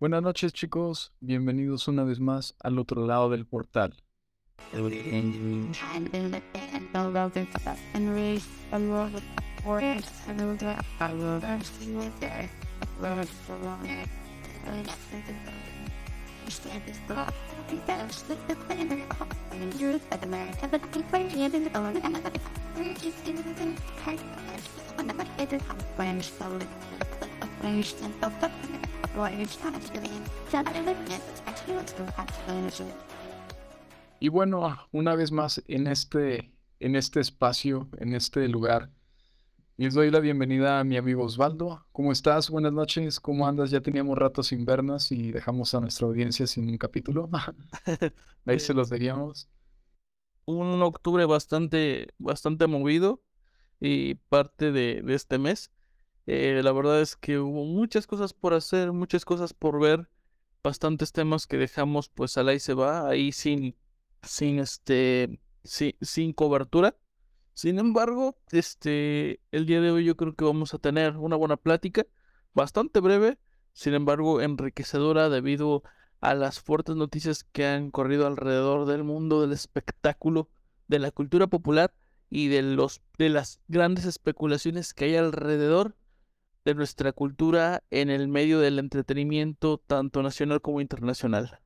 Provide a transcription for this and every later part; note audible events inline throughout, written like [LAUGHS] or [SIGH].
Buenas noches chicos, bienvenidos una vez más al otro lado del portal. [LAUGHS] Y bueno, una vez más en este, en este espacio, en este lugar, les doy la bienvenida a mi amigo Osvaldo. ¿Cómo estás? Buenas noches. ¿Cómo andas? Ya teníamos rato sin vernos y dejamos a nuestra audiencia sin un capítulo. [LAUGHS] Ahí se los veríamos. Un octubre bastante, bastante movido y parte de este mes. Eh, la verdad es que hubo muchas cosas por hacer, muchas cosas por ver, bastantes temas que dejamos pues al ahí se va, ahí sin, sin este, sin, sin cobertura. Sin embargo, este, el día de hoy yo creo que vamos a tener una buena plática, bastante breve, sin embargo enriquecedora debido a las fuertes noticias que han corrido alrededor del mundo del espectáculo, de la cultura popular y de los de las grandes especulaciones que hay alrededor de nuestra cultura en el medio del entretenimiento, tanto nacional como internacional.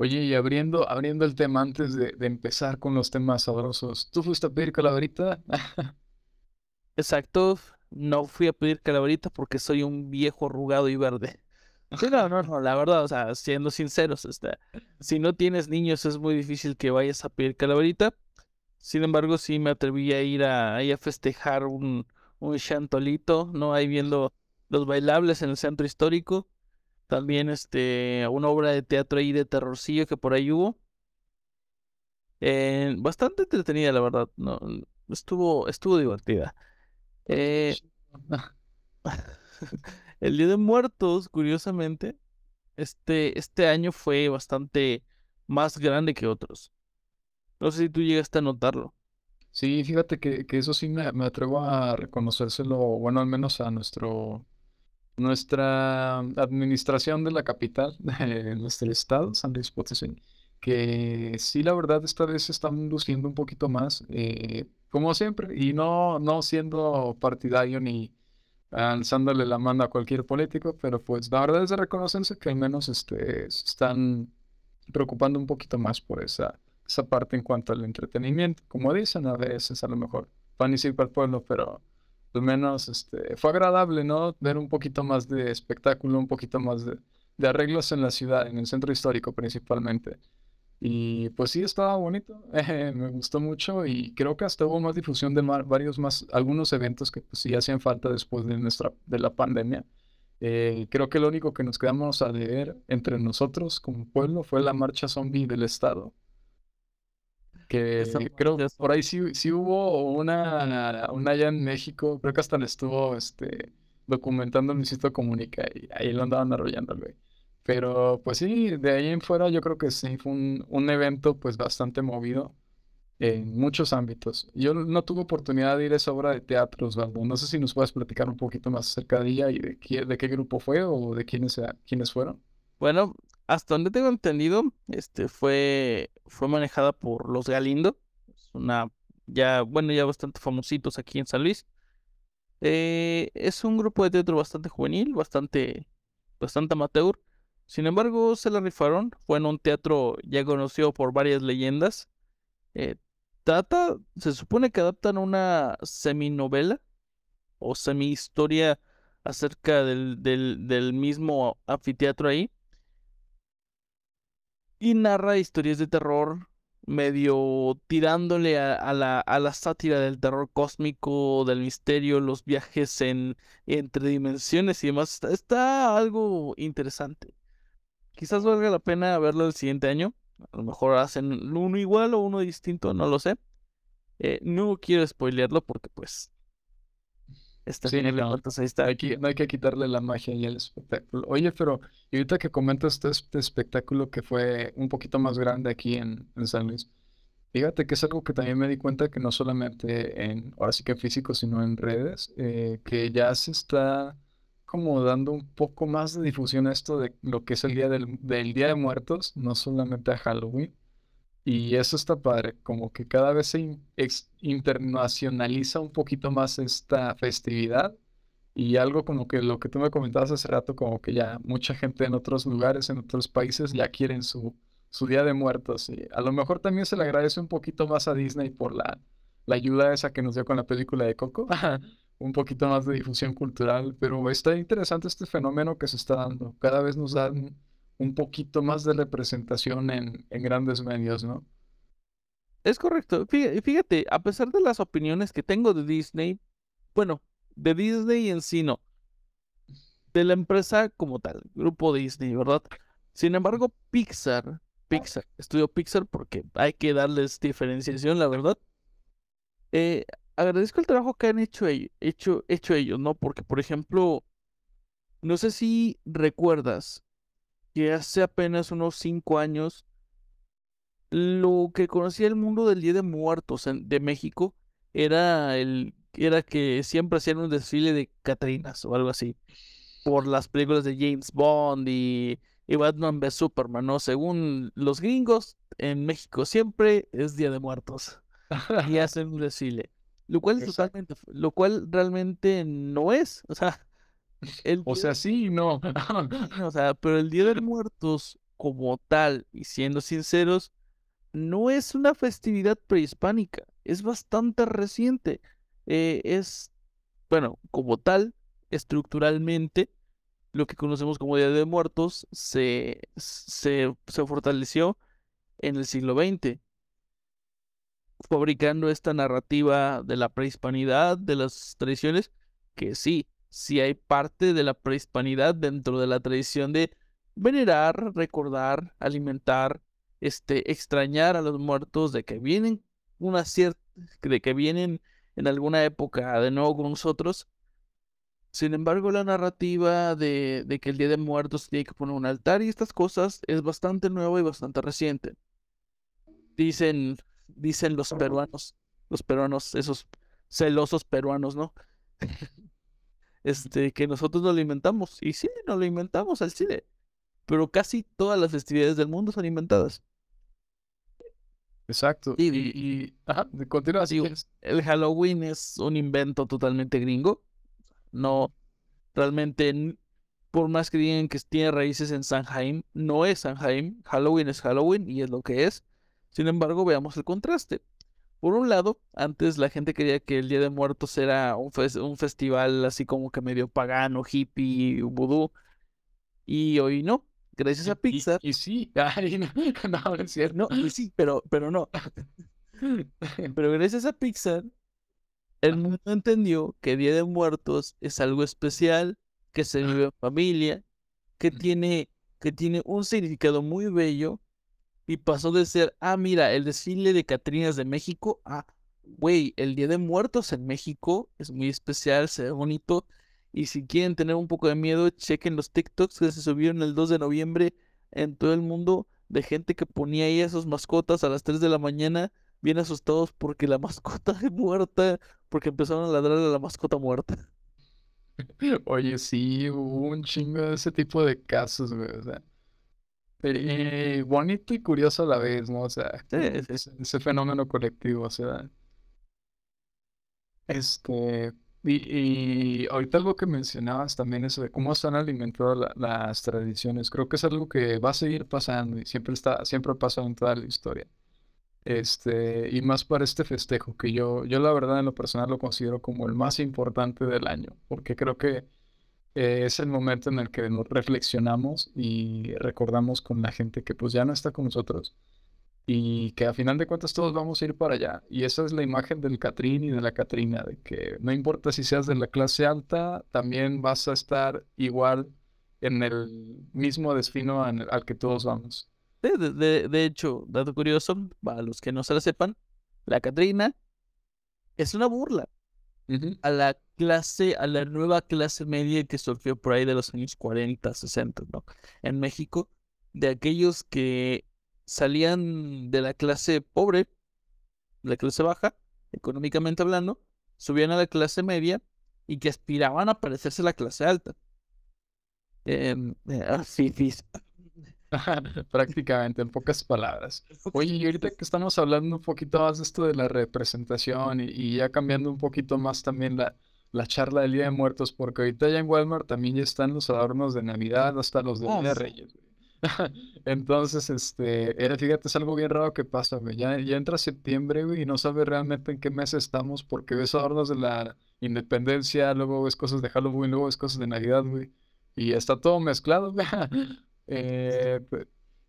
Oye, y abriendo, abriendo el tema antes de, empezar con los temas sabrosos, ¿tú fuiste a pedir calaverita? [LAUGHS] Exacto, no fui a pedir calaverita porque soy un viejo arrugado y verde. no, no, no, la verdad, o sea, siendo sinceros, este, si no tienes niños es muy difícil que vayas a pedir calaverita. Sin embargo, sí me atreví a ir a, a festejar un, un chantolito, ¿no? Ahí viendo los bailables en el centro histórico. También este, una obra de teatro ahí de terrorcillo que por ahí hubo. Eh, bastante entretenida, la verdad. No, estuvo, estuvo divertida. Eh, [LAUGHS] el Día de Muertos, curiosamente, este, este año fue bastante más grande que otros. No sé si tú llegaste a notarlo. Sí, fíjate que, eso sí me, atrevo a reconocérselo, bueno, al menos a nuestro, nuestra administración de la capital, [LAUGHS] de nuestro estado, San Luis Potosí, que sí, la verdad, esta vez están luciendo un poquito más, eh, como siempre, y no, no siendo partidario ni alzándole la mano a cualquier político, pero pues la verdad es de reconocerse que al menos este, se están preocupando un poquito más por esa esa parte en cuanto al entretenimiento. Como dicen a veces, a lo mejor, pan y para el pueblo, pero al menos este, fue agradable, ¿no? Ver un poquito más de espectáculo, un poquito más de, arreglos en la ciudad, en el centro histórico principalmente. Y pues sí, estaba bonito, [LAUGHS] me gustó mucho y creo que hasta hubo más difusión de varios más, algunos eventos que pues sí hacían falta después de, nuestra, de la pandemia. Eh, creo que lo único que nos quedamos a leer entre nosotros como pueblo fue la marcha zombie del Estado que creo que por ahí sí, sí hubo una, una allá en México, creo que hasta le estuvo este, documentando el Luisito Comunica y ahí lo andaban arrollando, güey. Pero pues sí, de ahí en fuera yo creo que sí fue un, un evento pues bastante movido en muchos ámbitos. Yo no tuve oportunidad de ir a esa obra de teatro, Osvaldo. No sé si nos puedes platicar un poquito más acerca de ella y de qué, de qué grupo fue o de quiénes, quiénes fueron. Bueno, hasta donde tengo entendido, este fue, fue manejada por los Galindo. Es una, ya, bueno, ya bastante famositos aquí en San Luis. Eh, es un grupo de teatro bastante juvenil, bastante, bastante amateur. Sin embargo, se la rifaron. Fue en un teatro ya conocido por varias leyendas. Eh, trata, se supone que adaptan una seminovela o semi-historia acerca del, del, del mismo anfiteatro ahí y narra historias de terror medio tirándole a, la, a la sátira del terror cósmico, del misterio, los viajes en entre dimensiones y demás. Está, algo interesante. Quizás valga la pena verlo el siguiente año. A lo mejor hacen uno igual o uno distinto, no lo sé. Eh, no quiero spoilearlo porque pues sí, no, ahí está. Hay que, no hay que quitarle la magia y el espectáculo. Oye, pero ahorita que comentas este, este, espectáculo que fue un poquito más grande aquí en, San Luis, fíjate que es algo que también me di cuenta que no solamente en, ahora sí que en físico, sino en redes, eh, que ya se está como dando un poco más de difusión a esto de lo que es el día del, del Día de Muertos, no solamente a Halloween. Y eso está padre, como que cada vez se internacionaliza un poquito más esta festividad y algo como que lo que tú me comentabas hace rato, como que ya mucha gente en otros lugares, en otros países ya quieren su, su Día de Muertos. Y a lo mejor también se le agradece un poquito más a Disney por la, la ayuda esa que nos dio con la película de Coco, [LAUGHS] un poquito más de difusión cultural, pero está interesante este fenómeno que se está dando. Cada vez nos dan un poquito más de representación en, en grandes medios, ¿no? Es correcto. Fí- Fíjate, a pesar de las opiniones que tengo de Disney, bueno, de Disney en sí no, de la empresa como tal, Grupo Disney, ¿verdad? Sin embargo, Pixar, Pixar, estudio Pixar porque hay que darles diferenciación, la verdad. Eh, agradezco el trabajo que han hecho, hecho, hecho ellos, ¿no? Porque, por ejemplo, no sé si recuerdas que hace apenas unos cinco años lo que conocía el mundo del Día de Muertos en- de México era el era que siempre hacían un desfile de Catrinas o algo así por las películas de James Bond y, y Batman v Superman, ¿no? Según los gringos, en México siempre es Día de Muertos y [LAUGHS] hacen un desfile, lo cual es totalmente, lo cual realmente no es, o sea, el O sea, sí no. [LAUGHS] [LAUGHS] o sea, pero el Día de Muertos como tal, y siendo sinceros, no es una festividad prehispánica, es bastante reciente. Eh, es, bueno, como tal, estructuralmente, lo que conocemos como Día de Muertos se, se, se fortaleció en el siglo XX, fabricando esta narrativa de la prehispanidad, de las tradiciones, que sí, sí hay parte de la prehispanidad dentro de la tradición de venerar, recordar, alimentar, este, extrañar a los muertos, de que vienen una cierta, de que vienen en alguna época de nuevo con nosotros. Sin embargo, la narrativa de, de que el Día de Muertos tiene que poner un altar y estas cosas es bastante nueva y bastante reciente. Dicen, dicen los peruanos, los peruanos, esos celosos peruanos, ¿no? [LAUGHS] Este, que nosotros lo inventamos. Y sí, nos lo inventamos al cine. Pero casi todas las festividades del mundo son inventadas. Exacto. Y, y ajá, continúa quieres. el Halloween es un invento totalmente gringo. No, realmente, por más que digan que tiene raíces en Sanheim, no es Sanheim. Halloween es Halloween y es lo que es. Sin embargo, veamos el contraste. Por un lado, antes la gente creía que el Día de Muertos era un, un festival así como que medio pagano, hippie, vudú, y hoy no. Gracias a Y, y, Pixar. y sí, [LAUGHS] ay, no, [LAUGHS] no, es cierto. No, pues sí, pero, pero no. [LAUGHS] Pero gracias a Pixar, el mundo entendió que Día de Muertos es algo especial, que se vive en familia, que tiene, que tiene un significado muy bello y pasó de ser, ah, mira, el desfile de Catrinas de México, a, güey, el Día de Muertos en México es muy especial, se ve bonito. Y si quieren tener un poco de miedo, chequen los TikToks que se subieron el 2 de noviembre en todo el mundo de gente que ponía ahí a sus mascotas a las 3 de la mañana, bien asustados porque la [LAUGHS] mascota es muerta, porque empezaron a ladrar a la mascota muerta. [LAUGHS] Oye, sí, hubo un chingo de ese tipo de casos, güey. O sea, eh, bonito y curioso a la vez, ¿no? O sea, Sí, sí. ese, fenómeno colectivo, o sea, este, y, y ahorita algo que mencionabas también, eso de cómo se han alimentado la- las tradiciones, creo que es algo que va a seguir pasando y siempre está, siempre ha pasado en toda la historia. Este, y más para este festejo, que yo, yo la verdad en lo personal lo considero como el más importante del año, porque creo que eh, es el momento en el que nos reflexionamos y recordamos con la gente que pues ya no está con nosotros y que a final de cuentas todos vamos a ir para allá. Y esa es la imagen del Catrín y de la Catrina, de que no importa si seas de la clase alta, también vas a estar igual en el mismo destino al que todos vamos. De, de- de hecho, dato curioso, para los que no se la sepan, la Catrina es una burla a la clase, a la nueva clase media que surgió por ahí de los años 40, 60, ¿no? En México, de aquellos que salían de la clase pobre, la clase baja, económicamente hablando, subían a la clase media y que aspiraban a parecerse a la clase alta. em, eh, fifis. [LAUGHS] Prácticamente, en pocas palabras. Oye, y ahorita que estamos hablando un poquito más de esto de la representación y, y ya cambiando un poquito más también la, la charla del Día de Muertos, porque ahorita ya en Walmart también ya están los adornos de Navidad, hasta los de Día de Uf, Reyes. güey. [LAUGHS] Entonces, este, era, fíjate, es algo bien raro que pasa, güey. Ya, ya entra septiembre, güey, y no sabes realmente en qué mes estamos, porque ves adornos de la Independencia, luego ves cosas de Halloween, luego ves cosas de Navidad, güey. Y está todo mezclado, [LAUGHS] güey. Eh,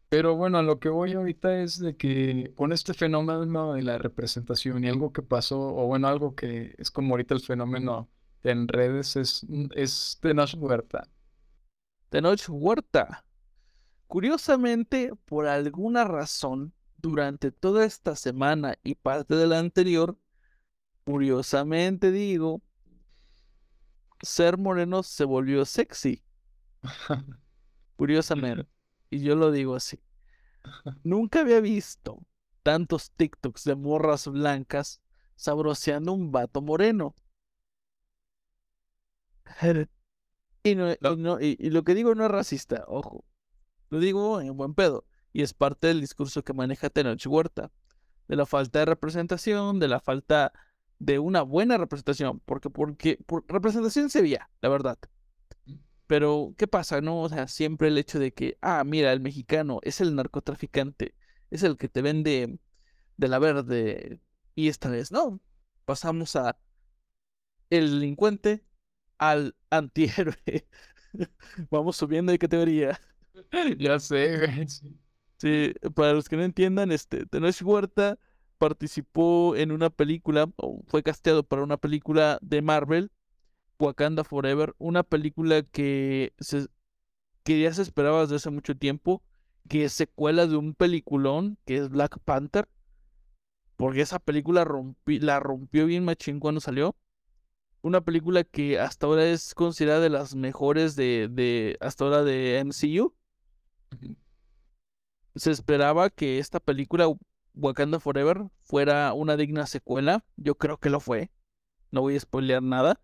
pero bueno, a lo que voy ahorita es de que con este fenómeno de la representación y algo que pasó, o bueno, algo que es como ahorita el fenómeno en redes, es, es Tenoch Huerta. Tenoch Huerta. Curiosamente, por alguna razón, durante toda esta semana y parte de la anterior, curiosamente digo, ser moreno se volvió sexy. [LAUGHS] Curiosamente. Y yo lo digo así. Nunca había visto tantos TikToks de morras blancas sabroseando un vato moreno. Y, no, y, No, no- y- y lo que digo no es racista, ojo. Lo digo en buen pedo. Y es parte del discurso que maneja Tenoch Huerta. De la falta de representación, de la falta de una buena representación. Porque, porque por representación se veía, la verdad. Pero, ¿qué pasa, no? O sea, siempre el hecho de que, ah, mira, el mexicano es el narcotraficante, es el que te vende de la verde. Y esta vez, no. Pasamos a el delincuente al antihéroe. [LAUGHS] Vamos subiendo de categoría. [LAUGHS] ya sé, güey. sí. Para los que no entiendan, este, Tenoch Huerta participó en una película, o fue casteado para una película de Marvel, Wakanda Forever, una película que, se, que ya se esperaba desde hace mucho tiempo, que es secuela de un peliculón que es Black Panther, porque esa película rompi- la rompió bien machín cuando salió. Una película que hasta ahora es considerada de las mejores de, de hasta ahora de MCU. Se esperaba que esta película, Wakanda Forever, fuera una digna secuela. Yo creo que lo fue. No voy a spoilear nada.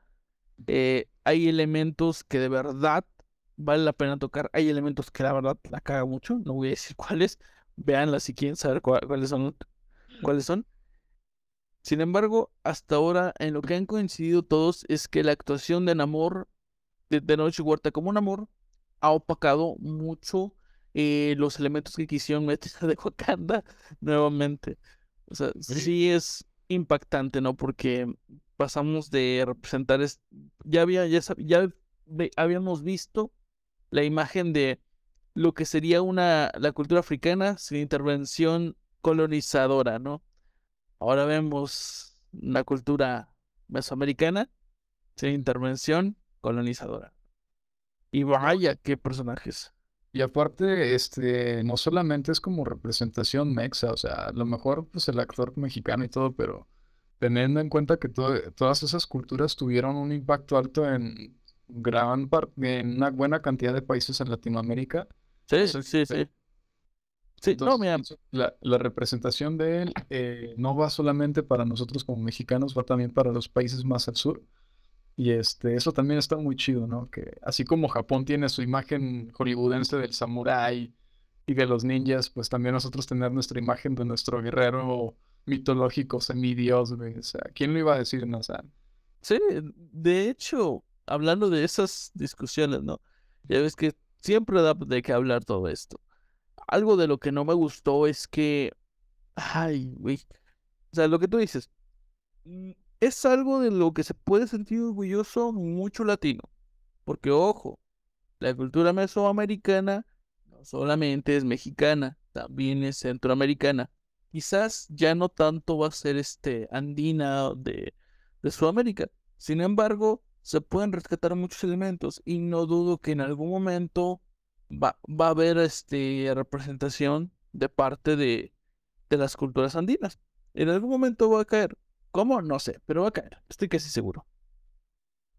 Eh, hay elementos que de verdad vale la pena tocar. Hay elementos que la verdad la caga mucho. No voy a decir [LAUGHS] cuáles. Véanla si quieren saber cuáles son. Cuáles son. Sin embargo, hasta ahora en lo que han coincidido todos es que la actuación de Namor, de Tenoch Huerta como Namor, ha opacado mucho eh, los elementos que quisieron meter [LAUGHS] de Wakanda nuevamente. O sea, Sí. sí es impactante, ¿no? Porque pasamos de representar, es- ya había, ya, ya habíamos visto la imagen de lo que sería una, la cultura africana sin intervención colonizadora, ¿no? Ahora vemos una cultura mesoamericana sin intervención colonizadora. Y vaya, qué personajes. Y aparte, este, no solamente es como representación mexa, o sea, a lo mejor pues el actor mexicano y todo, pero teniendo en cuenta que to- todas esas culturas tuvieron un impacto alto en gran parte, en una buena cantidad de países en Latinoamérica, Sí, sí, sí. Sí, no, mira, la, la representación de él eh, no va solamente para nosotros como mexicanos, va también para los países más al sur. Y este, eso también está muy chido, ¿no? Que así como Japón tiene su imagen hollywoodense del samurái y de los ninjas, pues también nosotros tener nuestra imagen de nuestro guerrero mitológico, semidios, güey. O sea, ¿quién lo iba a decir, no? Sí, de hecho, hablando de esas discusiones, ¿no? Ya ves que siempre da de qué hablar todo esto. Algo de lo que no me gustó es que, ay, güey, o sea, lo que tú dices, mm, es algo de lo que se puede sentir orgulloso mucho latino, porque ojo, la cultura mesoamericana no solamente es mexicana, también es centroamericana. Quizás ya no tanto va a ser este andina de, de Sudamérica. Sin embargo, se pueden rescatar muchos elementos y no dudo que en algún momento va, va a haber este representación de parte de, de las culturas andinas. En algún momento va a caer. ¿Cómo? No sé, pero va a caer. Estoy casi seguro.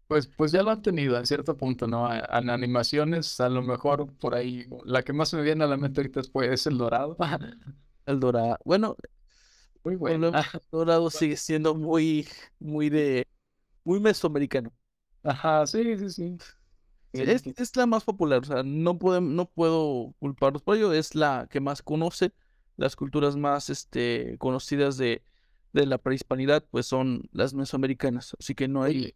pues, pues ya lo han tenido en cierto punto, ¿no? En animaciones, a lo mejor por ahí, la que más me viene a la mente ahorita es, pues, es el dorado. [LAUGHS] El dorado. Bueno, Muy bueno. Volvemos, Dorado sigue siendo muy, muy de, muy mesoamericano. Ajá, sí, sí, sí. Es, es la más popular, o sea, no, podem- no puedo culparlos por ello, es la que más conoce, las culturas más este, conocidas de, de la prehispanidad, pues son las mesoamericanas, así que no hay...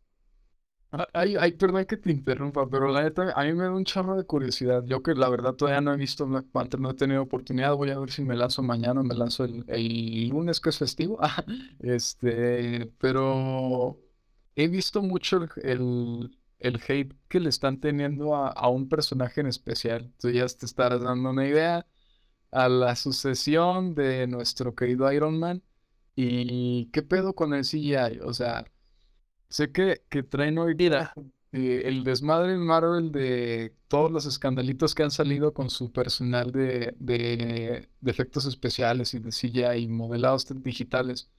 Oye, a- ay, ay, perdón que te interrumpa, pero la neta, a mí me da un chorro de curiosidad. Yo que la verdad todavía no he visto Black Panther, no he tenido oportunidad. Voy a ver si me lanzo mañana, me lanzo el, el lunes que es festivo. Ah, [LAUGHS] Este, pero he visto mucho el, el, el hate que le están teniendo a, a un personaje en especial. Tú ya te estarás dando una idea a la sucesión de nuestro querido Iron Man. ¿Y qué pedo con el CGI? O sea, sé que, que traen ahorita Mira, eh, el desmadre en Marvel de todos los escandalitos que han salido con su personal de, de, de efectos especiales y de CGI y modelados digitales.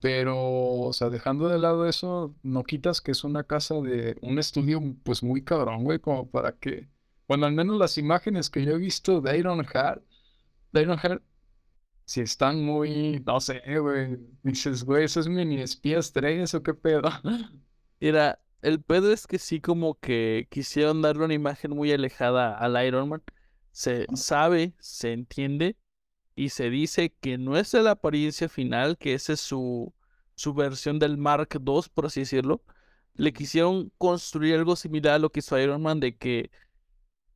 Pero, o sea, dejando de lado eso, no quitas que es una casa de un estudio pues muy cabrón, güey, como para que, bueno, al menos las imágenes que yo he visto de Ironheart, de Ironheart, si están muy, no sé, güey, dices, güey, ¿eso es mini espías 3 o qué pedo? [LAUGHS] mira, el pedo es que sí como que quisieron darle una imagen muy alejada al Iron Man, se sabe, se entiende y se dice que no es la apariencia final, que esa es su, su versión del Mark II, por así decirlo. Le quisieron construir algo similar a lo que hizo Iron Man, de que,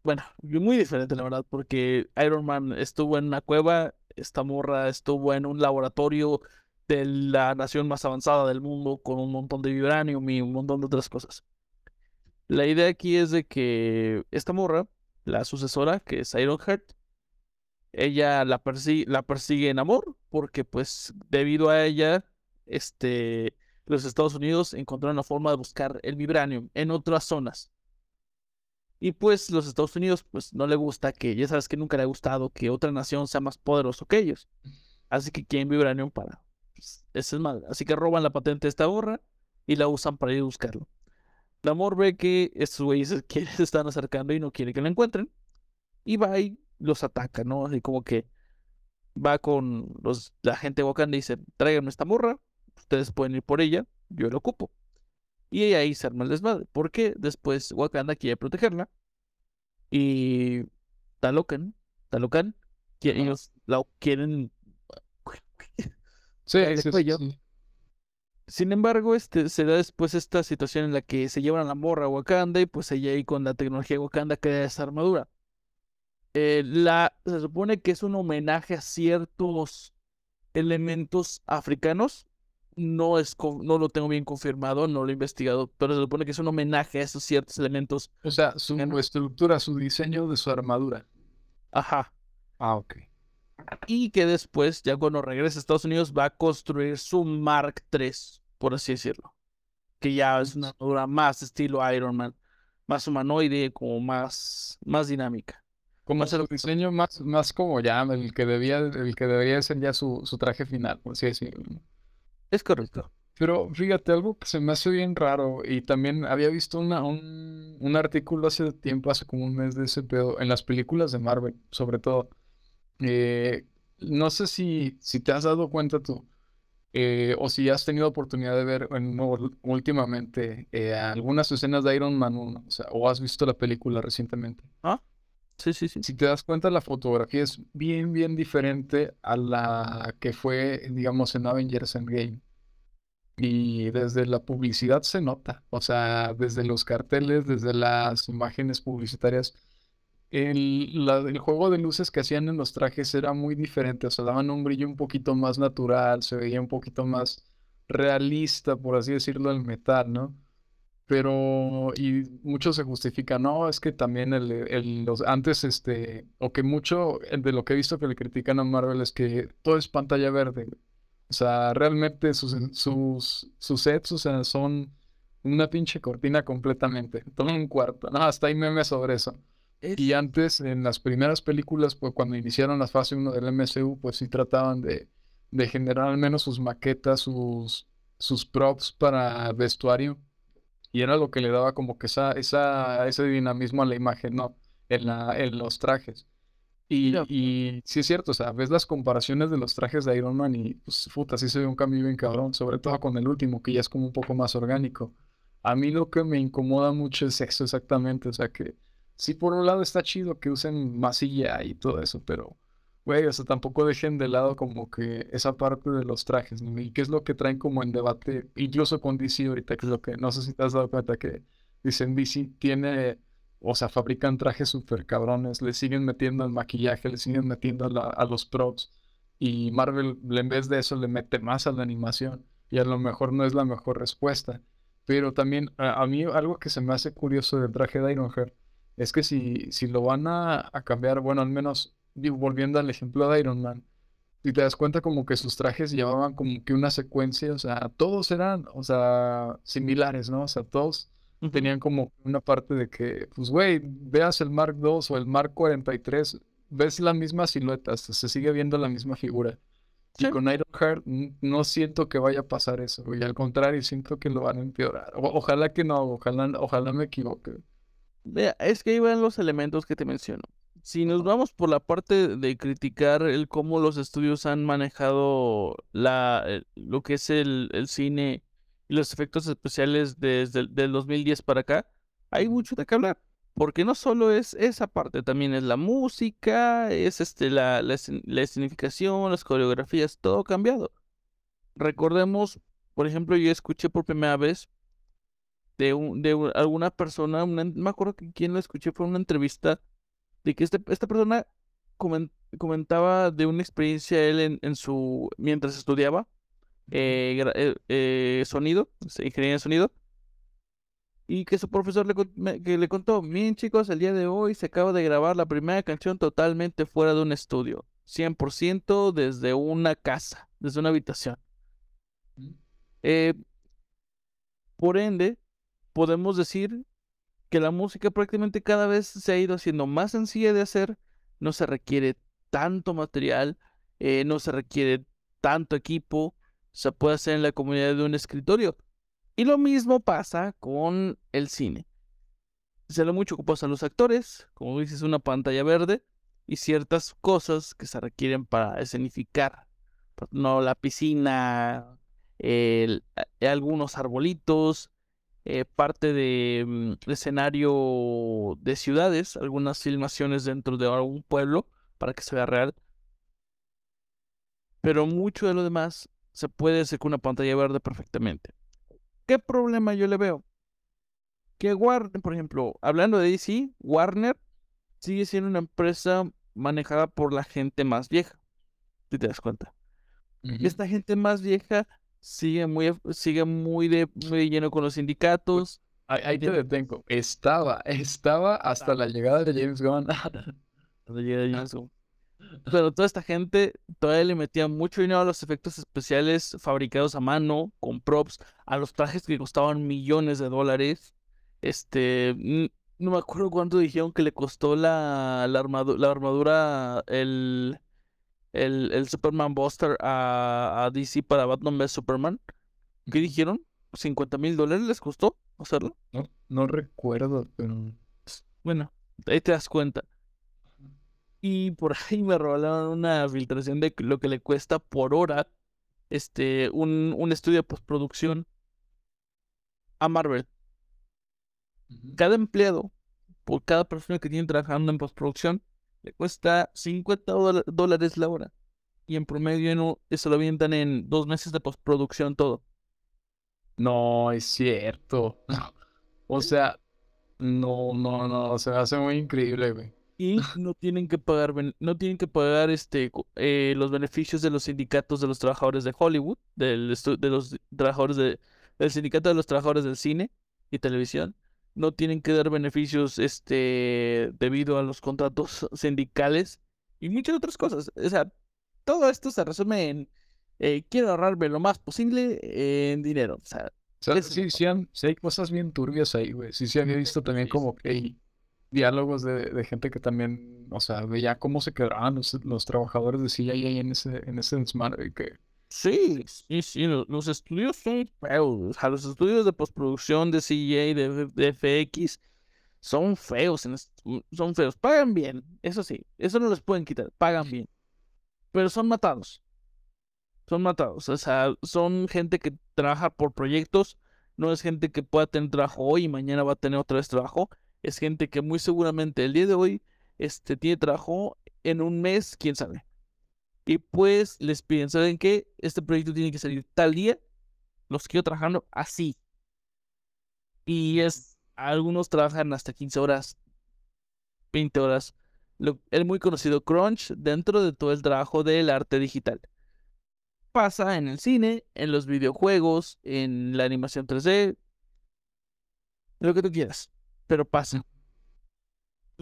bueno, muy diferente la verdad, porque Iron Man estuvo en una cueva, esta morra estuvo en un laboratorio de la nación más avanzada del mundo con un montón de vibranium y un montón de otras cosas. La idea aquí es de que esta morra, la sucesora, que es Ironheart, ella la persigue, la persigue en amor, porque pues debido a ella, este, los Estados Unidos encontraron la forma de buscar el vibranium en otras zonas. Y pues los Estados Unidos pues no le gusta que, ya sabes que nunca le ha gustado que otra nación sea más poderoso que ellos. Así que quieren vibranium para, pues, ese es mal. Así que roban la patente de esta borra y la usan para ir a buscarlo. El amor ve que estos güeyes se [LAUGHS] están acercando y no quiere que la encuentren. Y va y los ataca, ¿no? Así como que va con los, la gente de Wakanda y dice, tráiganme esta morra, ustedes pueden ir por ella, yo la ocupo. Y ahí se arma el desmadre, porque después Wakanda quiere protegerla y Talocan, Talocan, que ellos la quieren Sí, de sí, sí. Sin embargo, este, se da después esta situación en la que se llevan a la morra a Wakanda y pues ella ahí con la tecnología de Wakanda crea esa armadura. Eh, la, se supone que es un homenaje a ciertos elementos africanos. No, es, no lo tengo bien confirmado, no lo he investigado, pero se supone que es un homenaje a esos ciertos elementos. O sea, su estructura, su diseño de su armadura. Ajá. Ah, ok. Y que después, ya cuando regrese a Estados Unidos, va a construir su Mark III, por así decirlo. Que ya es una armadura más estilo Iron Man, más humanoide, como más, más dinámica. Como ser su diseño más, más como ya el que debía, el que debería ser ya su, su traje final, por así decirlo. Es correcto. Pero fíjate, algo que se me hace bien raro, y también había visto una, un, un artículo hace tiempo, hace como un mes de ese pedo, en las películas de Marvel, sobre todo. Eh, no sé si, si te has dado cuenta tú, eh, o si has tenido oportunidad de ver en- últimamente eh, algunas escenas de Iron Man 1, o sea, o has visto la película recientemente. ¿Ah? Sí, sí, sí. Si te das cuenta, la fotografía es bien, bien diferente a la que fue, digamos, en Avengers Endgame. Y desde la publicidad se nota, o sea, desde los carteles, desde las imágenes publicitarias, el, el juego de luces que hacían en los trajes era muy diferente, o sea, daban un brillo un poquito más natural, se veía un poquito más realista, por así decirlo, el metal, ¿no? Pero, y mucho se justifica, no, es que también el, el- los, antes, este, o que mucho de lo que he visto que le critican a Marvel es que todo es pantalla verde. O sea, realmente sus, sus, sus sets, o sea, son una pinche cortina completamente, todo un cuarto, no, hasta hay memes sobre eso. Es- Y antes, en las primeras películas, pues cuando iniciaron la fase 1 del MCU, pues sí trataban de, de generar al menos sus maquetas, sus, sus props para vestuario. Y era lo que le daba como que esa, esa, ese dinamismo a la imagen, ¿no? En la, en los trajes. Y, Mira. y sí es cierto, o sea, ves las comparaciones de los trajes de Iron Man y pues puta, sí se ve un cambio bien cabrón, sobre todo con el último, que ya es como un poco más orgánico. a mí lo que me incomoda mucho es eso exactamente. O sea que sí, por un lado está chido que usen masilla y todo eso, pero, güey, o sea, tampoco dejen de lado como que esa parte de los trajes, ¿no? Y qué es lo que traen como en debate, incluso con DC ahorita, que es lo que, no sé si te has dado cuenta que dicen DC tiene, o sea, fabrican trajes súper cabrones, le siguen metiendo el maquillaje, le siguen metiendo a los props. Y Marvel, en vez de eso, le mete más a la animación. Y a lo mejor no es la mejor respuesta. Pero también a, mí algo que se me hace curioso del traje de Ironheart es que si, si lo van a, cambiar, bueno, al menos volviendo al ejemplo de Iron Man, y te das cuenta como que sus trajes llevaban como que una secuencia, o sea, todos eran, o sea, similares, ¿no? O sea, todos tenían como una parte de que, pues, güey, veas el Mark II o el Mark 43, ves la misma silueta, se sigue viendo la misma figura. Y con Ironheart no siento que vaya a pasar eso, y al contrario, siento que lo van a empeorar. ojalá que no, ojalá, ojalá me equivoque. Vea, es que ahí van los elementos que te menciono. Si nos vamos por la parte de criticar el cómo los estudios han manejado la, lo que es el, cine y los efectos especiales desde el del 2010 para acá, hay mucho de qué hablar. Porque no solo es esa parte, también es la música, es este, la, la, escenificación, las coreografías, todo cambiado. Recordemos, por ejemplo, yo escuché por primera vez de, un, de alguna persona, no me acuerdo quién lo escuché, fue una entrevista de que este, esta persona comentaba de una experiencia él en, su, mientras estudiaba eh, eh, eh, sonido, ingeniería de sonido, y que su profesor le, que le contó, bien chicos, el día de hoy se acaba de grabar la primera canción totalmente fuera de un estudio, 100% desde una casa, desde una habitación. Eh, por ende, podemos decir que la música prácticamente cada vez se ha ido haciendo más sencilla de hacer, no se requiere tanto material, eh, no se requiere tanto equipo, se puede hacer en la comunidad de un escritorio. Y lo mismo pasa con el cine. Se lo mucho ocupados a los actores, como dices, una pantalla verde y ciertas cosas que se requieren para escenificar. No, la piscina, algunos arbolitos, eh, parte de mm, escenario de ciudades, algunas filmaciones dentro de algún pueblo para que se vea real. Pero mucho de lo demás se puede hacer con una pantalla verde perfectamente. ¿Qué problema yo le veo? Que Warner, por ejemplo, hablando de DC, Warner sigue siendo una empresa manejada por la gente más vieja. Si te das cuenta. Y esta gente más vieja sigue muy, sigue muy de, muy lleno con los sindicatos. Ahí, te detengo. Estaba, estaba hasta la llegada de James Gunn. [LAUGHS] la llegada de James Gunn. Pero toda esta gente todavía le metía mucho dinero a los efectos especiales fabricados a mano, con props, a los trajes que costaban millones de dólares. Este, no me acuerdo cuánto dijeron que le costó la, la, armadura, el, el, Superman Buster a, a, DC para Batman vs Superman. ¿Qué dijeron? ¿50 mil dólares les costó hacerlo? No, no recuerdo, pero... Bueno, ahí te das cuenta. Y por [LAUGHS] ahí me rolaron una filtración de lo que le cuesta por hora este, un, un estudio de postproducción a Marvel. Cada empleado, por cada persona que tiene trabajando en postproducción, le cuesta 50 dólares la hora. Y en promedio eso lo avientan en dos meses de postproducción todo. No, es cierto. [LAUGHS] O sea, no, no, no, se hace muy increíble, güey y no tienen que pagar no tienen que pagar este eh, los beneficios de los sindicatos de los trabajadores de Hollywood, del de los trabajadores de, del sindicato de los trabajadores del cine y televisión, no tienen que dar beneficios este debido a los contratos [LAUGHS] sindicales y muchas otras cosas. O sea, todo esto se resume en eh, quiero ahorrarme lo más posible en dinero. O sea, sí, sí, hay cosas bien turbias ahí, güey. Sí, sí había visto también como que diálogos de, gente que también, o sea, veía cómo se quedaban los, trabajadores de CIA en ese, en ese desmadre que... Sí, sí, sí, los, estudios son feos, o los estudios de postproducción de CIA y de, FX son feos, son feos, pagan bien, eso sí, eso no les pueden quitar, pagan bien, pero son matados, son matados, o sea, son gente que trabaja por proyectos no es gente que pueda tener trabajo hoy y mañana va a tener otra vez trabajo, es gente que muy seguramente el día de hoy este, tiene trabajo en un mes, quién sabe. Y pues les piden, ¿saben qué? Este proyecto tiene que salir tal día, los quiero trabajando así. Y es, algunos trabajan hasta 15 horas, 20 horas. el muy conocido crunch dentro de todo el trabajo del arte digital. Pasa en el cine, en los videojuegos, en la animación 3D, lo que tú quieras, pero pasa.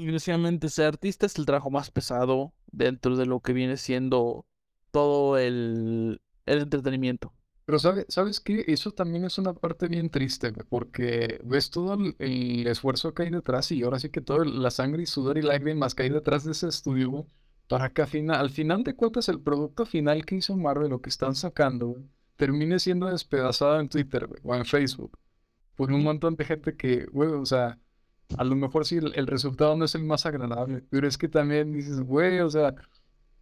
Desgraciadamente ser artista es el trabajo más pesado dentro de lo que viene siendo todo el, el entretenimiento. Pero ¿sabes, ¿sabes qué? Eso también es una parte bien triste, porque ves todo el, esfuerzo que hay detrás y ahora sí que toda la sangre y sudor y lágrimas que hay detrás de ese estudio, para que al final, al final de cuentas el producto final que hizo Marvel, lo que están sacando, termine siendo despedazado en Twitter o en Facebook por un montón de gente que, güey, o sea, a lo mejor sí el, el resultado no es el más agradable, pero es que también dices, güey, o sea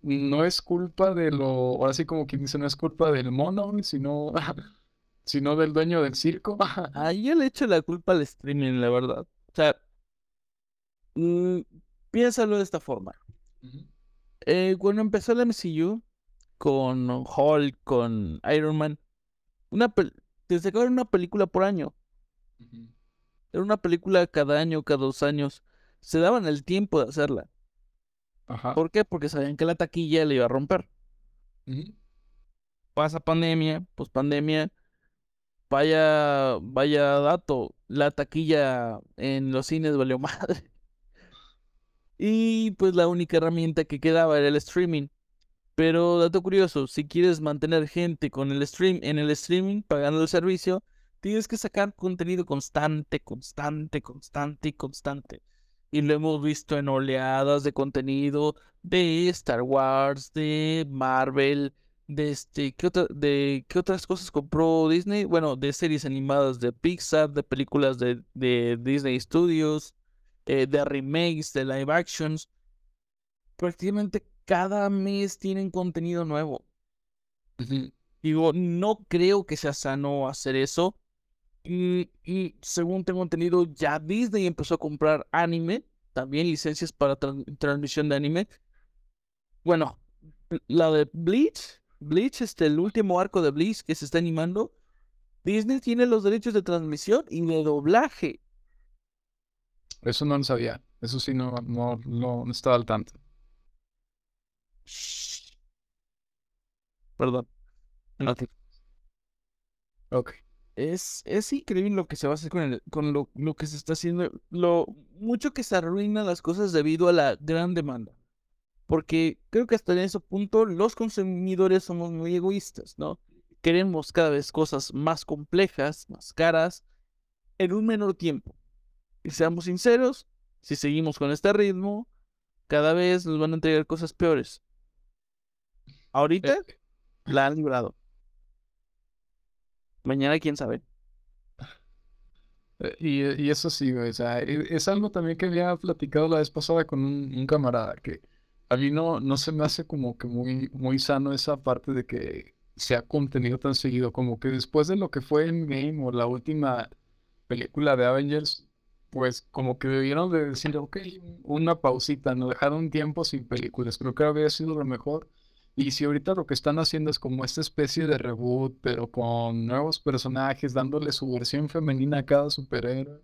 no es culpa de lo, ahora sí como quien dice, no es culpa del mono, sino, [LAUGHS] sino del dueño del circo. [LAUGHS] Ahí le echo la culpa al streaming, la verdad. O sea, mm, piénsalo de esta forma. Eh, cuando empezó el MCU, con Hulk, con Iron Man, una te sacaban una película por año. Era una película cada año, cada dos años. Se daban el tiempo de hacerla. ¿Por qué? Porque sabían que la taquilla le iba a romper. Pasa pandemia, pues pandemia. Vaya, vaya dato, la taquilla en los cines valió [LAUGHS] madre. Y pues la única herramienta que quedaba era el streaming. Pero dato curioso, si quieres mantener gente con el stream en el streaming pagando el servicio, tienes que sacar contenido constante, constante, constante y constante y lo hemos visto en oleadas de contenido de Star Wars, de Marvel, de este, ¿qué, de, ¿qué otras cosas compró Disney? Bueno, de series animadas de Pixar, de películas de, Disney Studios, eh, de remakes, de live actions. Prácticamente cada mes tienen contenido nuevo. Digo, no creo que sea sano hacer eso y, según tengo entendido, ya Disney empezó a comprar anime, también licencias para transmisión de anime. Bueno, la de Bleach, Bleach, este, el último arco de Bleach que se está animando, Disney tiene los derechos de transmisión y de doblaje. Eso no lo sabía. Eso sí, no, no, no, estaba al tanto. Perdón. Ok es, es increíble lo que se va a hacer con, el, con lo, lo, que se está haciendo, lo mucho que se arruinan las cosas debido a la gran demanda. Porque creo que hasta en ese punto los consumidores somos muy egoístas, ¿no? Queremos cada vez cosas más complejas, más caras, en un menor tiempo. Y seamos sinceros, si seguimos con este ritmo, cada vez nos van a entregar cosas peores. Ahorita eh, la han librado. Mañana quién sabe. Eh, y, eso sí, o sea, e, es, algo también que había platicado la vez pasada con un, camarada, que a mí no, no se me hace como que muy, muy sano esa parte de que se ha contenido tan seguido, como que después de lo que fue en Game o la última película de Avengers, pues como que debieron de decir, ok, una pausita, no dejar un tiempo sin películas, creo que habría sido lo mejor y si ahorita lo que están haciendo es como esta especie de reboot, pero con nuevos personajes, dándole su versión femenina a cada superhéroe,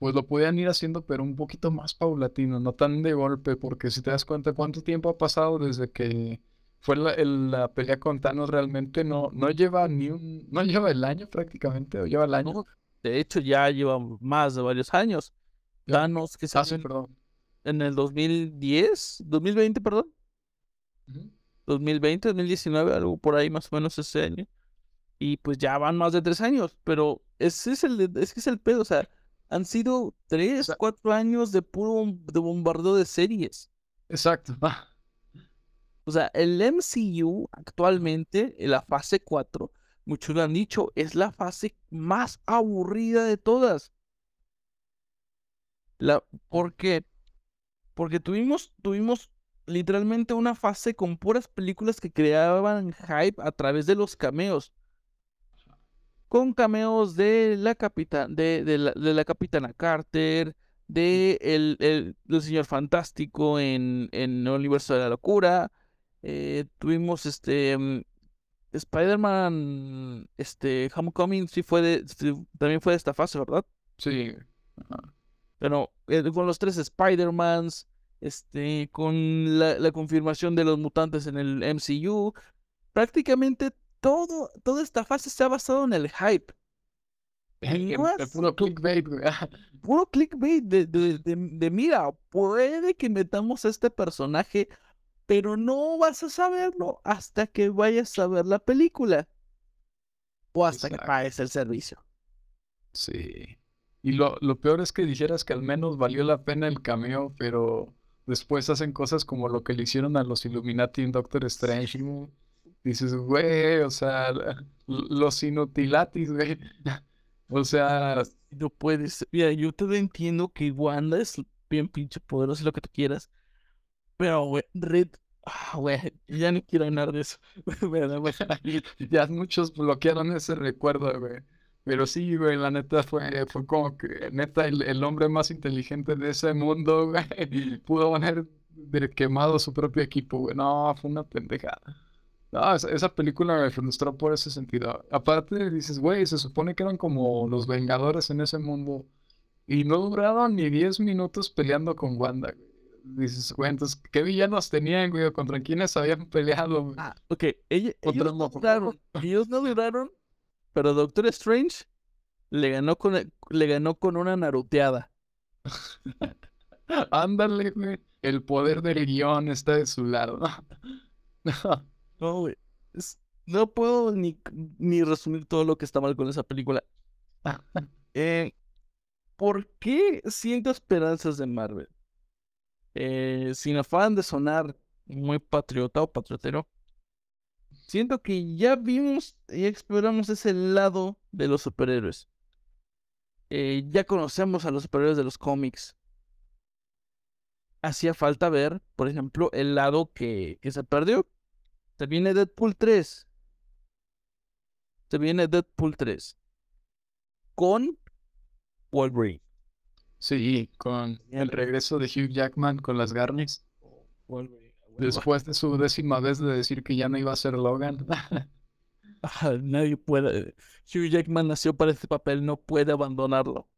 pues lo podían ir haciendo, pero un poquito más paulatino, no tan de golpe, porque si te das cuenta cuánto tiempo ha pasado desde que fue la, pelea con Thanos, realmente no, no lleva ni un, no lleva el año prácticamente, o lleva el año. de hecho, ya lleva más de varios años. Thanos que se ah, perdón. en el 2010, 2020, perdón. 2020, 2019, algo por ahí más o menos ese año. Y pues ya van más de tres años, pero ese es el, es que es el pedo, o sea, han sido tres, cuatro años de puro de bombardeo de series. Exacto. O sea, el MCU actualmente, en la fase 4, muchos lo han dicho, es la fase más aburrida de todas. La, ¿Por qué? Porque tuvimos, tuvimos literalmente una fase con puras películas que creaban hype a través de los cameos. con cameos de la capitana, de, de la, de la capitana Carter, de el, el, del señor fantástico en, en el universo de la locura. Eh, tuvimos este mm, Spider-Man, este Homecoming sí fue de, sí, también fue de esta fase, ¿verdad? Sí. Pero eh, con los tres Spider-Mans, este, con la, la confirmación de los mutantes en el MCU, prácticamente todo, toda esta fase se ha basado en el hype. El, el puro clickbait, puro clickbait de, de, de, de, mira, puede que metamos a este personaje, pero no vas a saberlo hasta que vayas a ver la película. O hasta que pagues el servicio. Sí. Y lo, lo peor es que dijeras que al menos valió la pena el cameo, pero después hacen cosas como lo que le hicieron a los Illuminati en Doctor Strange. Dices, güey, o sea, los inutilatis, güey. [LAUGHS] O sea, No puedes. Mira, yo te entiendo que Wanda es bien pinche poderosa y lo que tú quieras. Pero, güey, Red. Ah, güey, ya no quiero hablar de eso. [LAUGHS] [LAUGHS] Ya muchos bloquearon ese recuerdo, güey. Pero sí, güey, la neta fue, fue como que, neta, el, el hombre más inteligente de ese mundo, güey, [LAUGHS] pudo haber de- quemado su propio equipo, güey. No, fue una pendejada. No, esa, esa película me frustró por ese sentido. Aparte, dices, güey, se supone que eran como los Vengadores en ese mundo. Y no duraron ni 10 minutos peleando con Wanda, güey. Dices, güey, entonces, ¿qué villanos tenían, güey? ¿Contra quiénes habían peleado, güey? Ah, ok. ellos no duraron. Ellos no duraron. Pero Doctor Strange le ganó con, le ganó con una naruteada. [LAUGHS] Ándale, güey. El poder del guion está de su lado. [LAUGHS] No, güey. es- No puedo ni, ni resumir todo lo que está mal con esa película. [LAUGHS] Eh, ¿por qué siento esperanzas de Marvel? Eh, sin afán de sonar muy patriota o patriotero, siento que ya vimos y exploramos ese lado de los superhéroes. Eh, ya conocemos a los superhéroes de los cómics. Hacía falta ver, por ejemplo, el lado que, que se perdió. Se viene Deadpool 3. Se viene Deadpool 3. Con Wolverine. Sí, con el regreso de Hugh Jackman con las Garnis. Wolverine. Después de su décima vez de decir que ya no iba a ser Logan. [LAUGHS] Nadie puede. Hugh Jackman nació para este papel, no puede abandonarlo.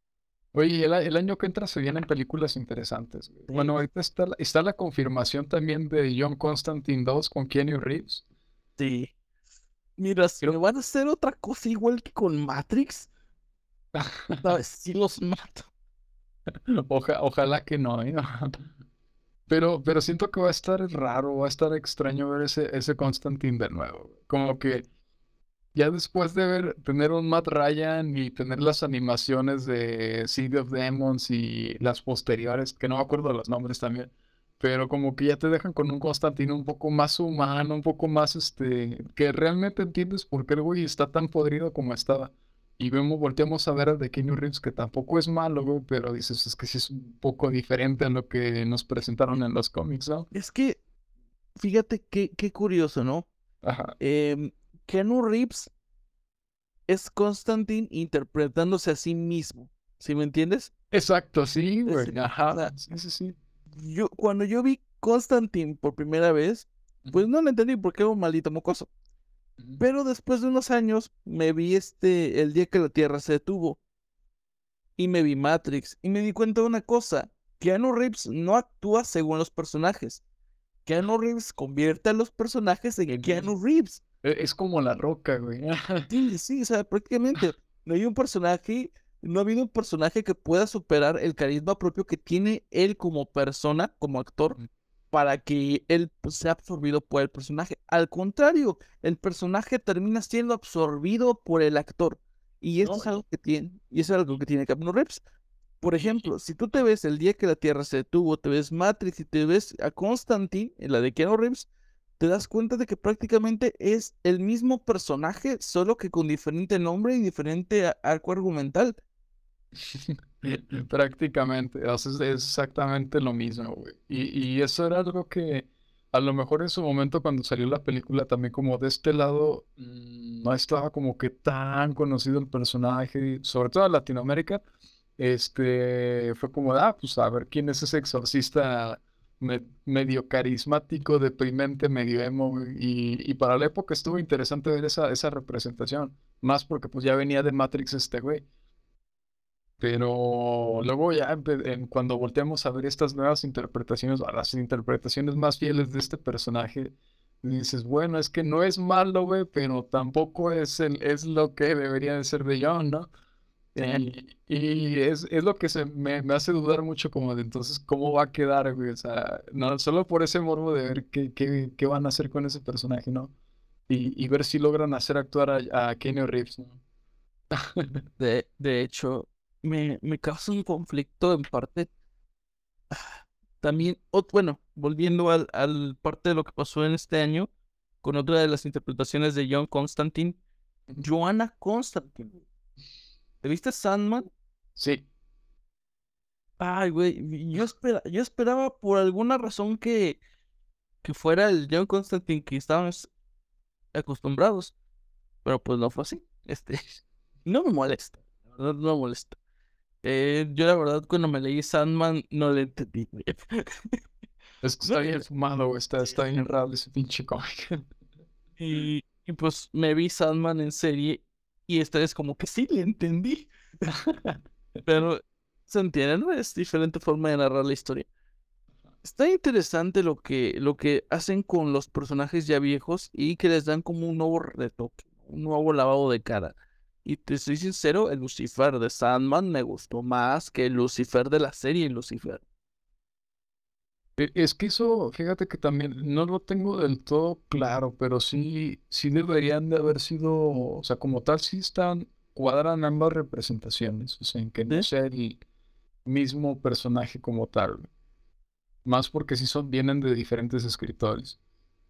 Oye, el, año que entra se vienen películas interesantes. Sí. Bueno, ahorita está, la- está la confirmación también de John Constantine 2 con Keanu Reeves. Sí. Mira, si me van a hacer otra cosa igual que con Matrix. [LAUGHS] Sí los mato. Oja- ojalá que no, ¿eh? [LAUGHS] Pero, pero siento que va a estar raro, va a estar extraño ver ese, ese Constantine de nuevo. Como que ya después de ver, tener un Matt Ryan y tener las animaciones de City of Demons y las posteriores, que no me acuerdo los nombres también, pero como que ya te dejan con un Constantine un poco más humano, un poco más este, que realmente entiendes por qué el güey está tan podrido como estaba. Y vemos, volteamos a ver al de Keanu Reeves, que tampoco es malo, güey, pero dices, es que sí es un poco diferente a lo que nos presentaron en los cómics, ¿no? Es que, fíjate qué, qué curioso, ¿no? Ajá. Keanu Reeves es Constantine interpretándose a sí mismo. ¿Sí me entiendes? Exacto, sí, güey. Ajá. o sea, Sí, sí, sí. Yo, cuando yo vi Constantine por primera vez, pues no lo entendí porque era un maldito mocoso. Pero después de unos años me vi este El día que la Tierra se detuvo. Y me vi Matrix. Y me di cuenta de una cosa. Keanu Reeves no actúa según los personajes. Keanu Reeves convierte a los personajes en Keanu Reeves. E- Es como la roca, güey. [LAUGHS] Sí, sí, o sea, prácticamente no hay un personaje, no ha habido un personaje que pueda superar el carisma propio que tiene él como persona, como actor. Para que él pues, sea absorbido por el personaje. Al contrario, el personaje termina siendo absorbido por el actor. Y esto No, es algo que tiene, y eso es algo que tiene Keanu Reeves. Por ejemplo, si tú te ves el día que la Tierra se detuvo, te ves Matrix y te ves a Constantine, en la de Keanu Reeves, te das cuenta de que prácticamente es el mismo personaje, solo que con diferente nombre y diferente arco argumental. [LAUGHS] Prácticamente, o sea, es es exactamente lo mismo, güey. Y, y eso era algo que a lo mejor en su momento cuando salió la película también como de este lado mm, no estaba como que tan conocido el personaje, sobre todo en Latinoamérica. Este fue como, ah, pues a ver quién es ese exorcista medio carismático, deprimente, medio emo. Y, y, para la época estuvo interesante ver esa, esa representación. Más porque pues ya venía de Matrix este güey. Pero luego ya cuando volteamos a ver estas nuevas interpretaciones, las interpretaciones más fieles de este personaje, dices, bueno, es que no es malo, güey, pero tampoco es, el, es lo que debería de ser de John, ¿no? Y, es, es, lo que se me, me, hace dudar mucho como de entonces cómo va a quedar, güey. O sea, no, solo por ese morbo de ver qué, qué, qué van a hacer con ese personaje, ¿no? Y, y ver si logran hacer actuar a, a Kenny Reeves, ¿no? [LAUGHS] de, de hecho, me, me causa un conflicto en parte. También, bueno, volviendo al, al parte de lo que pasó en este año, con otra de las interpretaciones de John Constantine, Joanna Constantine. ¿Te viste Sandman? Sí. Ay, güey, yo, espera, yo esperaba por alguna razón que, que fuera el John Constantine que estábamos acostumbrados, pero pues no fue así. Este, [LAUGHS] no me molesta, no me molesta. Eh, yo la verdad cuando me leí Sandman no le entendí. [LAUGHS] Es que está bien fumado, está, está bien raro ese pinche cómic. Y, y, pues me vi Sandman en serie y esta vez como que sí le entendí. [LAUGHS] Pero se entiende, ¿no? Es diferente forma de narrar la historia. Está interesante lo que, lo que hacen con los personajes ya viejos y que les dan como un nuevo retoque, un nuevo lavado de cara. Y te soy sincero, el Lucifer de Sandman me gustó más que el Lucifer de la serie Lucifer. E, es que eso, fíjate que también no lo tengo del todo claro, pero sí, sí deberían de haber sido, o sea, como tal, sí están, cuadran ambas representaciones, o sea, en que no sea el mismo personaje como tal. Más porque sí son, vienen de diferentes escritores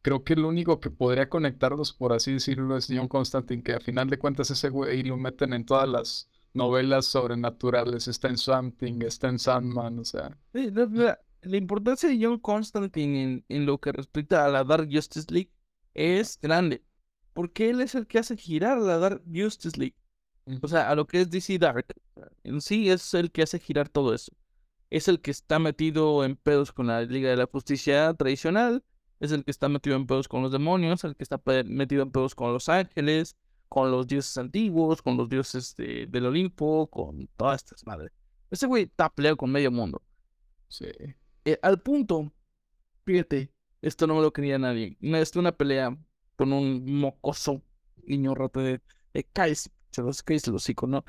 creo que el único que podría conectarlos, por así decirlo, es John Constantine, que a final de cuentas ese güey lo meten en todas las novelas sobrenaturales, está en Something, está en Sandman, o sea. la, importancia de John Constantine en, lo que respecta a la Dark Justice League es grande, porque él es el que hace girar la Dark Justice League. O sea, a lo que es DC Dark, en sí es el que hace girar todo eso. Es el que está metido en pedos con la Liga de la Justicia tradicional, es el que está metido en pedos con los demonios, el que está metido en pedos con los ángeles, con los dioses antiguos, con los dioses del Olimpo, con todas estas madres. Ese güey está peleado con medio mundo. Sí. Eh, al punto, fíjate, esto no me lo quería nadie. Es una pelea con un mocoso niño rato de, de se los cállese los hocico, ¿no?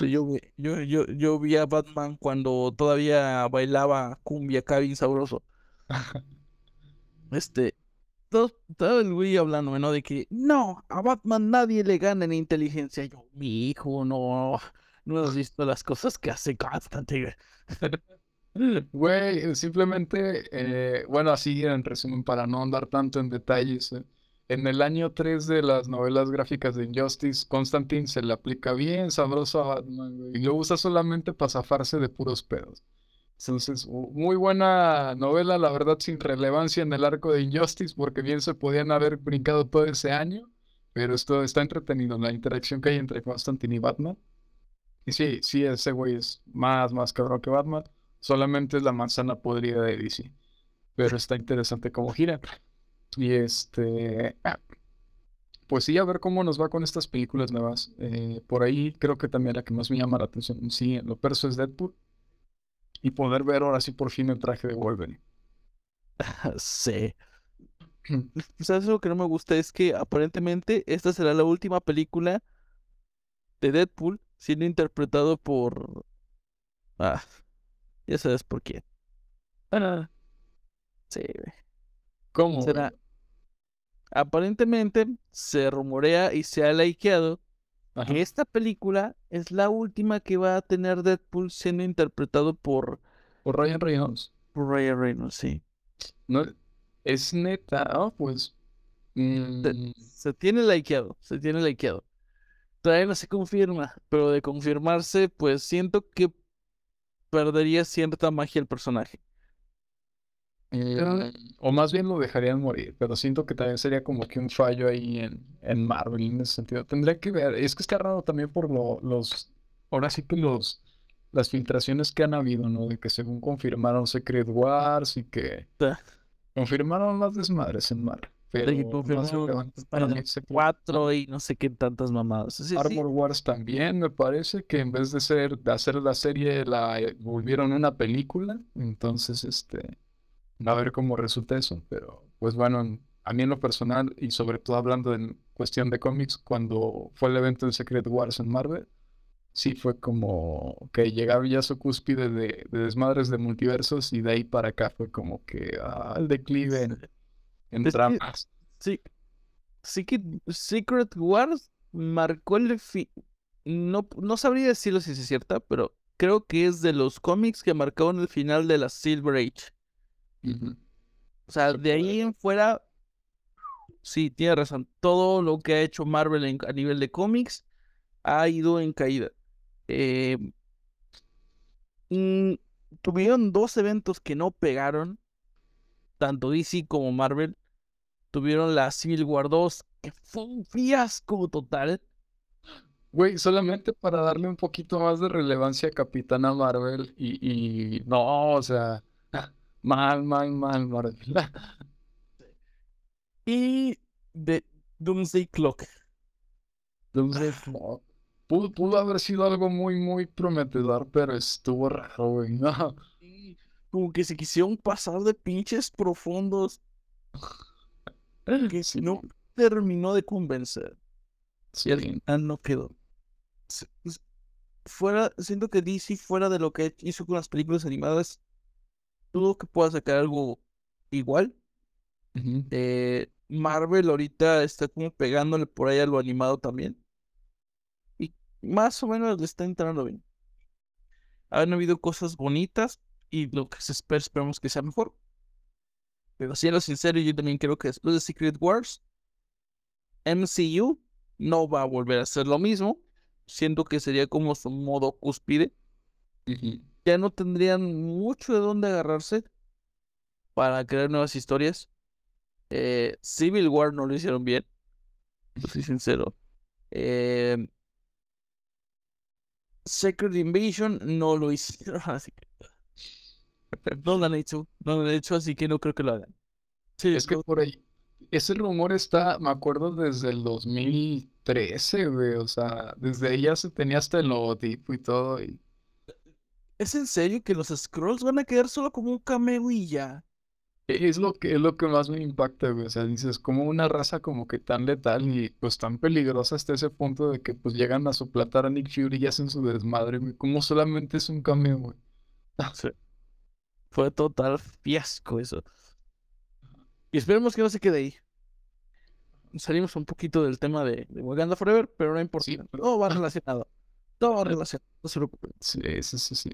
yo, yo, yo, yo vi a Batman cuando todavía bailaba cumbia acá sabroso. Este, todo, el güey hablando, ¿no? De que no, a Batman nadie le gana en inteligencia. Yo, mi hijo, no, no has visto las cosas que hace Constantine. [LAUGHS] Güey, simplemente, eh, bueno, así en resumen, para no andar tanto en detalles, eh, en el año 3 de las novelas gráficas de Injustice, Constantine se le aplica bien sabroso a Batman, y lo usa solamente para zafarse de puros pedos. Entonces, muy buena novela, la verdad, sin relevancia en el arco de Injustice, porque bien se podían haber brincado todo ese año, pero esto está entretenido, la interacción que hay entre Constantine y Batman. Y sí, sí, ese güey es más, más cabrón que Batman, solamente es la manzana podrida de DC, pero está interesante cómo gira. Y este, ah, pues sí, a ver cómo nos va con estas películas nuevas. Eh, por ahí creo que también la que más me llama la atención, sí, lo perso es Deadpool y poder ver ahora sí por fin el traje de Wolverine. [LAUGHS] sí. [CLEARS THROAT] ¿Sabes lo que no me gusta? Es que aparentemente esta será la última película de Deadpool siendo interpretado por... Ah, ya sabes por quién. Ah, sí, ¿Cómo? Será... Aparentemente se rumorea y se ha likeado esta película es la última que va a tener Deadpool siendo interpretado por... Por Ryan Reynolds. Por Ryan Reynolds, sí. No, es neta, ¿no? pues... Mm. Se, tiene likeado, se tiene likeado. Todavía no se confirma, pero de confirmarse, pues siento que perdería cierta magia el personaje. Eh, o más bien lo dejarían morir, pero siento que también sería como que un fallo ahí en, en Marvel en ese sentido. Tendría que ver, es que está raro también por lo, los, ahora sí que los, las filtraciones que han habido, ¿no? De que según confirmaron Secret Wars y que confirmaron las desmadres en Marvel. Pero que confirmaron cuatro y no sé qué tantas mamadas. Sí, sí. Armor Wars también me parece que en vez de ser de hacer la serie la eh, volvieron una película, entonces este a ver cómo resulta eso, pero pues bueno, en- a mí en lo personal y sobre todo hablando en cuestión de cómics, cuando fue el evento de Secret Wars en Marvel, sí fue como que llegaron ya a su cúspide de, de desmadres de multiversos y de ahí para acá fue como que ah, el declive en, en tramas. Sí. Sí que Secret Wars marcó el fin. No, no sabría decirlo si es cierta, pero creo que es de los cómics que marcaron el final de la Silver Age. O sea, Se de ahí en fuera, sí, tiene razón. Todo lo que ha hecho Marvel en- a nivel de cómics ha ido en caída. Eh, mm, tuvieron dos eventos que no pegaron, tanto DC como Marvel. Tuvieron la Civil War 2, que fue un fiasco total. Güey, solamente para darle un poquito más de relevancia a Capitana Marvel y, y no, o sea, mal, mal, mal, Marvel. [LAUGHS] Y de Doomsday Clock. Doomsday Clock. Pudo, pudo haber sido algo muy, muy prometedor, pero estuvo raro, güey. No. Como que se quisieron pasar de pinches profundos que Sí, no terminó de convencer. sí. Y al final no quedó. Fuera, siento que DC, fuera de lo que hizo con las películas animadas, dudo que pueda sacar algo igual. Eh, Marvel ahorita está como pegándole por ahí a lo animado también. Y más o menos le está entrando bien. Han habido cosas bonitas y lo que se espera, esperamos que sea mejor. Pero siendo sincero, yo también creo que después de Secret Wars, MCU no va a volver a ser lo mismo. Siento que sería como su modo cúspide. Ujú. Ya no tendrían mucho de dónde agarrarse para crear nuevas historias. Eh, Civil War no lo hicieron bien, soy sincero. Eh, Secret Invasion no lo hicieron, [LAUGHS] así que no lo han hecho, no lo han hecho, así que no creo que lo hagan. Sí, Es que por ahí, ese rumor está, me acuerdo, desde el 2013, güey. O sea, desde ahí ya se tenía hasta el logotipo y todo. Y ¿es en serio que los Scrolls van a quedar solo como un cameo y ya? es lo que, es lo que más me impacta, güey. O sea, dices, como una raza como que tan letal y pues tan peligrosa hasta ese punto de que pues llegan a suplantar a Nick Fury y hacen su desmadre, güey. Como solamente es un cameo, güey. Sí. Fue total fiasco eso. Y esperemos que no se quede ahí. Salimos un poquito del tema de, de Wakanda Forever, pero no importa. Sí, pero- Todo va [LAUGHS] relacionado. Todo relacionado. No se preocupen. Sí, sí, sí, sí.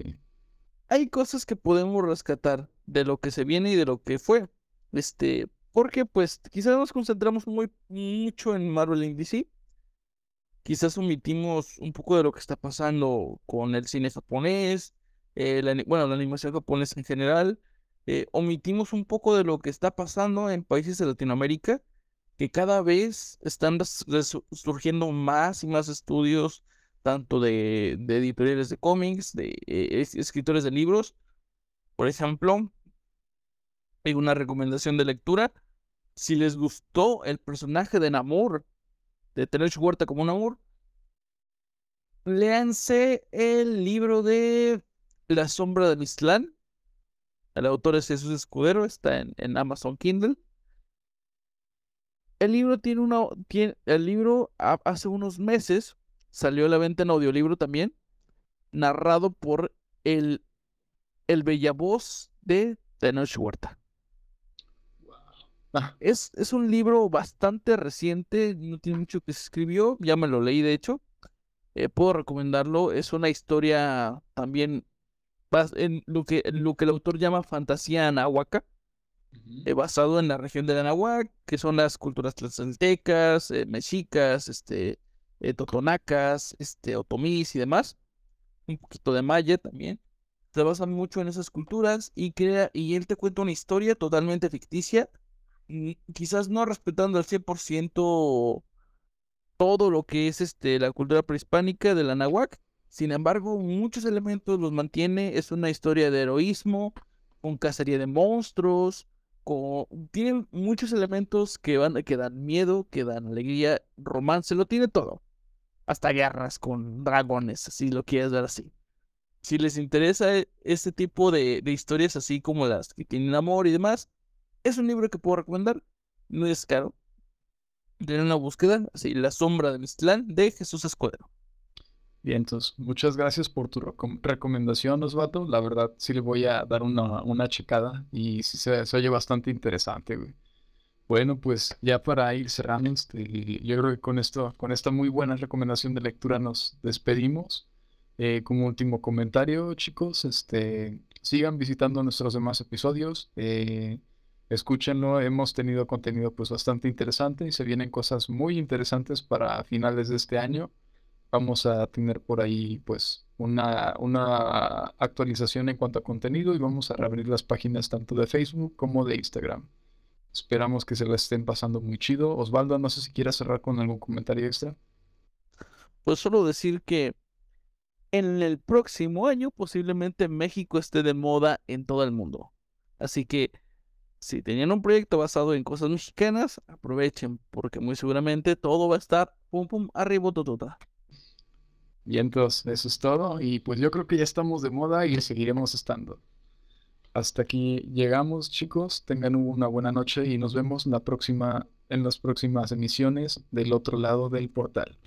Hay cosas que podemos rescatar de lo que se viene y de lo que fue. Este, porque pues quizás nos concentramos muy mucho en Marvel y DC. Quizás omitimos un poco de lo que está pasando con el cine japonés, eh, la bueno, la animación japonesa en general. eh, omitimos un poco de lo que está pasando en países de Latinoamérica, que cada vez están surgiendo más y más estudios, tanto de, de editoriales de cómics, de eh, es- escritores de libros. Por ejemplo, hay una recomendación de lectura. Si les gustó el personaje de Namor, de Tenoch Huerta como Namor, léanse el libro de La sombra del Islam. El autor es Jesús Escudero, está en, en Amazon Kindle. El libro tiene una. El libro ha- hace unos meses salió a la venta en audiolibro también, narrado por el, el bella voz de Tenoch Huerta. Ah, Es, es un libro bastante reciente, no tiene mucho que se escribió, ya me lo leí de hecho. Eh, puedo recomendarlo, es una historia también en lo que, en lo que el autor llama fantasía anáhuaca, ujú. eh, basado en la región del Anahuac, que son las culturas tlaxcaltecas, eh, mexicas, este, eh, totonacas, este, otomís y demás. Un poquito de maya también. se basa mucho en esas culturas y crea, y él te cuenta una historia totalmente ficticia, quizás no respetando al 100% todo lo que es este, la cultura prehispánica de la náhuac, sin embargo, muchos elementos los mantiene, es una historia de heroísmo, con cacería de monstruos, con... tiene muchos elementos que, van, que dan miedo, que dan alegría, romance, lo tiene todo. Hasta guerras con dragones, si lo quieres ver así si les interesa este tipo de, historias así como las que tienen amor y demás, es un libro que puedo recomendar. No es caro. Tiene una búsqueda, así, La sombra de Mistlán de Jesús Escudero. Bien, entonces, muchas gracias por tu recomendación, Osvaldo. La verdad, sí le voy a dar una, una checada y sí se, se oye bastante interesante, güey. Bueno, pues ya para ir cerrando, este, yo creo que con esto, con esta muy buena recomendación de lectura nos despedimos. Eh, como último comentario, chicos, este, sigan visitando nuestros demás episodios. Eh, escúchenlo, hemos tenido contenido pues bastante interesante y se vienen cosas muy interesantes para finales de este año. Vamos a tener por ahí pues una, una actualización en cuanto a contenido y vamos a reabrir las páginas tanto de Facebook como de Instagram. Esperamos que se la estén pasando muy chido. Osvaldo, no sé si quieras cerrar con algún comentario extra. Pues solo decir que en el próximo año posiblemente México esté de moda en todo el mundo. Así que si tenían un proyecto basado en cosas mexicanas, aprovechen porque muy seguramente todo va a estar pum pum arriba tota. Y entonces eso es todo y pues yo creo que ya estamos de moda y seguiremos estando. Hasta aquí llegamos, chicos. Tengan una buena noche y nos vemos en las próximas emisiones del otro lado del portal.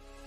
[LAUGHS]